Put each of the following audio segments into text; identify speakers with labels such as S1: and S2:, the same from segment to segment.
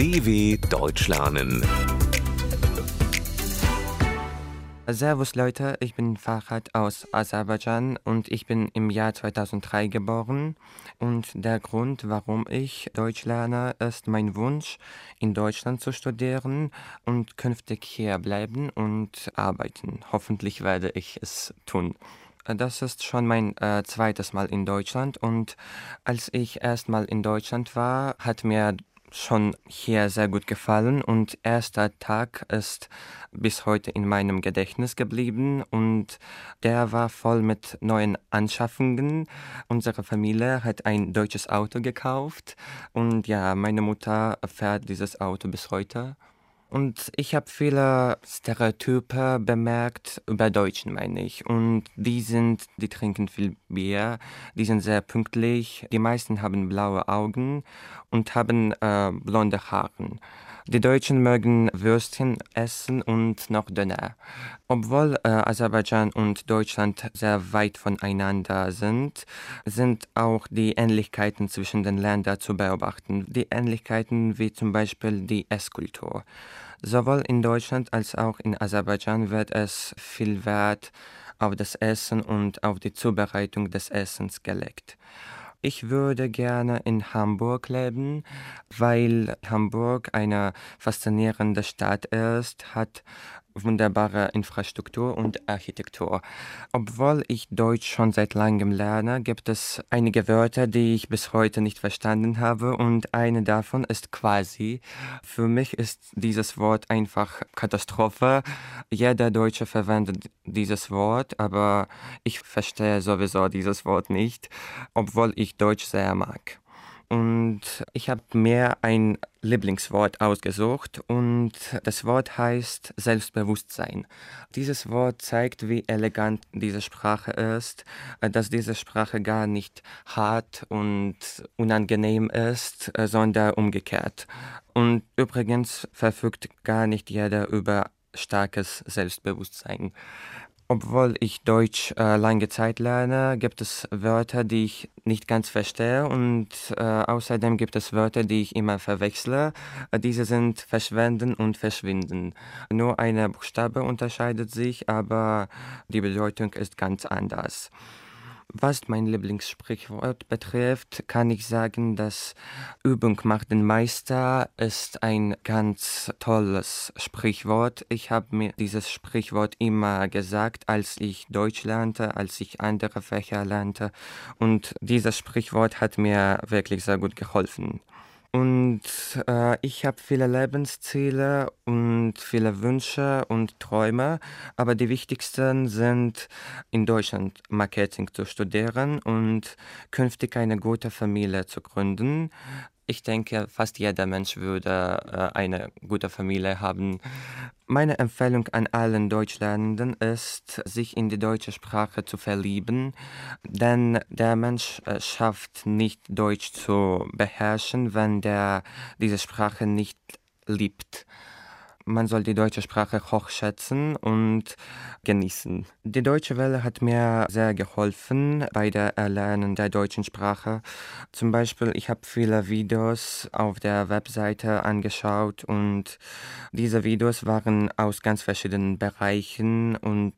S1: DW Deutsch lernen
S2: Servus Leute, ich bin Farhad aus Aserbaidschan und ich bin im Jahr 2003 geboren. Und der Grund, warum ich Deutsch lerne, ist mein Wunsch, in Deutschland zu studieren und künftig hier bleiben und arbeiten. Hoffentlich werde ich es tun. Das ist schon mein äh, zweites Mal in Deutschland und als ich erstmal in Deutschland war, hat mir schon hier sehr gut gefallen und erster Tag ist bis heute in meinem Gedächtnis geblieben und der war voll mit neuen Anschaffungen. Unsere Familie hat ein deutsches Auto gekauft und ja, meine Mutter fährt dieses Auto bis heute. Und ich habe viele Stereotype bemerkt über Deutschen, meine ich. Und die sind, die trinken viel Bier, die sind sehr pünktlich. Die meisten haben blaue Augen und haben äh, blonde Haare. Die Deutschen mögen Würstchen essen und noch Döner. Obwohl äh, Aserbaidschan und Deutschland sehr weit voneinander sind, sind auch die Ähnlichkeiten zwischen den Ländern zu beobachten. Die Ähnlichkeiten wie zum Beispiel die Esskultur. Sowohl in Deutschland als auch in Aserbaidschan wird es viel Wert auf das Essen und auf die Zubereitung des Essens gelegt. Ich würde gerne in Hamburg leben, weil Hamburg eine faszinierende Stadt ist, hat wunderbare Infrastruktur und Architektur. Obwohl ich Deutsch schon seit langem lerne, gibt es einige Wörter, die ich bis heute nicht verstanden habe und eine davon ist quasi. Für mich ist dieses Wort einfach Katastrophe. Jeder Deutsche verwendet dieses Wort, aber ich verstehe sowieso dieses Wort nicht, obwohl ich Deutsch sehr mag. Und ich habe mir ein Lieblingswort ausgesucht und das Wort heißt Selbstbewusstsein. Dieses Wort zeigt, wie elegant diese Sprache ist, dass diese Sprache gar nicht hart und unangenehm ist, sondern umgekehrt. Und übrigens verfügt gar nicht jeder über starkes Selbstbewusstsein. Obwohl ich Deutsch äh, lange Zeit lerne, gibt es Wörter, die ich nicht ganz verstehe und äh, außerdem gibt es Wörter, die ich immer verwechsle. Diese sind verschwenden und verschwinden. Nur eine Buchstabe unterscheidet sich, aber die Bedeutung ist ganz anders. Was mein Lieblingssprichwort betrifft, kann ich sagen, dass Übung macht den Meister ist ein ganz tolles Sprichwort. Ich habe mir dieses Sprichwort immer gesagt, als ich Deutsch lernte, als ich andere Fächer lernte. Und dieses Sprichwort hat mir wirklich sehr gut geholfen. Und äh, ich habe viele Lebensziele und viele Wünsche und Träume, aber die wichtigsten sind in Deutschland Marketing zu studieren und künftig eine gute Familie zu gründen. Ich denke, fast jeder Mensch würde äh, eine gute Familie haben. Meine Empfehlung an allen Deutschlernenden ist, sich in die deutsche Sprache zu verlieben, denn der Mensch äh, schafft nicht Deutsch zu beherrschen, wenn der diese Sprache nicht liebt man soll die deutsche Sprache hochschätzen und genießen. Die Deutsche Welle hat mir sehr geholfen bei der Erlernen der deutschen Sprache. Zum Beispiel, ich habe viele Videos auf der Webseite angeschaut und diese Videos waren aus ganz verschiedenen Bereichen und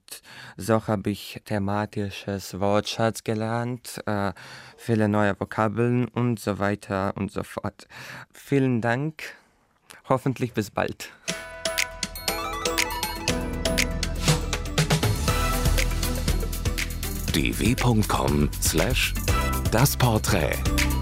S2: so habe ich thematisches Wortschatz gelernt, äh, viele neue Vokabeln und so weiter und so fort. Vielen Dank. Hoffentlich bis bald.
S1: dw.com/das Porträt